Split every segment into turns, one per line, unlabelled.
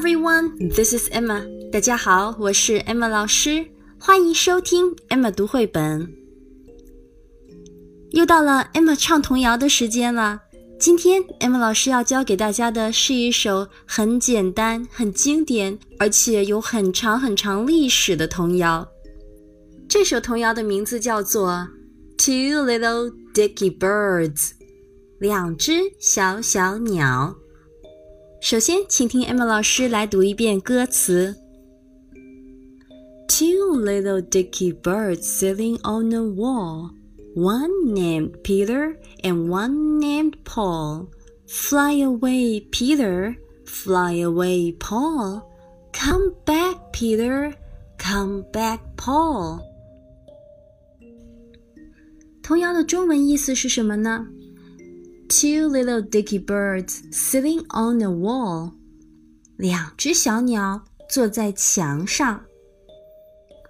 everyone, this is Emma. 大家好，我是 Emma 老师，欢迎收听 Emma 读绘本。又到了 Emma 唱童谣的时间了。今天 Emma 老师要教给大家的是一首很简单、很经典，而且有很长很长历史的童谣。这首童谣的名字叫做《Two Little Dicky Birds》，两只小小鸟。首先，请听 Emma 老师来读一遍歌词：Two little dicky birds sitting on a wall, one named Peter and one named Paul. Fly away, Peter, fly away, Paul. Come back, Peter, come back, Paul. 童谣的中文意思是什么呢 ？Two little dicky birds sitting on a wall，两只小鸟坐在墙上。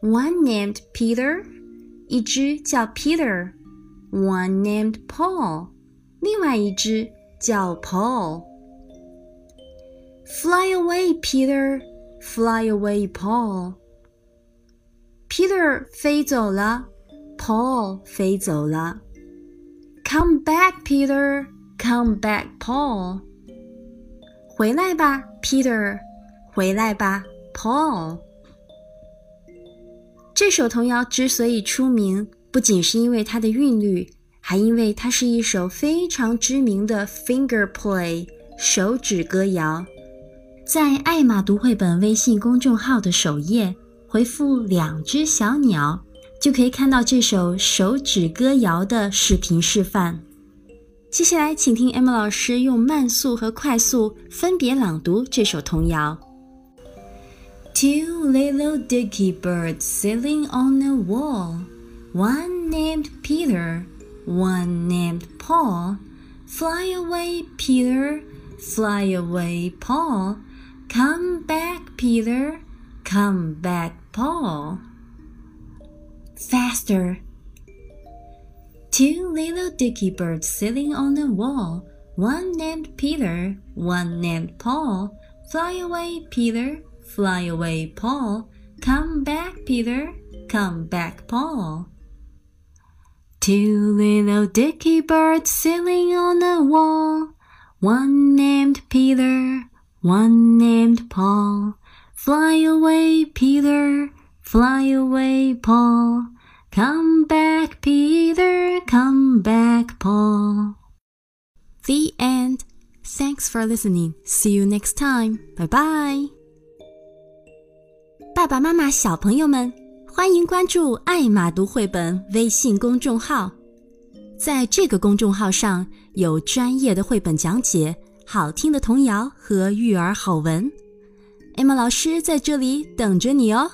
One named Peter，一只叫 Peter。One named Paul，另外一只叫 Paul。Fly away, Peter. Fly away, Paul. Peter 飞走了，Paul 飞走了。 Come back, Peter. Come back, Paul. 回来吧，Peter. 回来吧，Paul. 这首童谣之所以出名，不仅是因为它的韵律，还因为它是一首非常知名的 finger play 手指歌谣。在爱玛读绘本微信公众号的首页，回复“两只小鸟”。就可以看到这首手指歌谣的视频示范。接下来，请听 M 老师用慢速和快速分别朗读这首童谣。Two little dicky birds sitting on a wall, one named Peter, one named Paul. Fly away, Peter, fly away, Paul. Come back, Peter, come back, Paul faster. Two little dicky birds sitting on the wall, one named Peter, one named Paul. Fly away, Peter, fly away, Paul. Come back, Peter, come back, Paul. Two little dicky birds sitting on the wall, one named Peter, one named Paul. Fly away, Peter, Fly away, Paul. Come back, Peter. Come back, Paul. The end. Thanks for listening. See you next time. Bye bye. 爸爸妈妈、小朋友们，欢迎关注“爱马读绘本”微信公众号。在这个公众号上有专业的绘本讲解、好听的童谣和育儿好文。艾玛老师在这里等着你哦。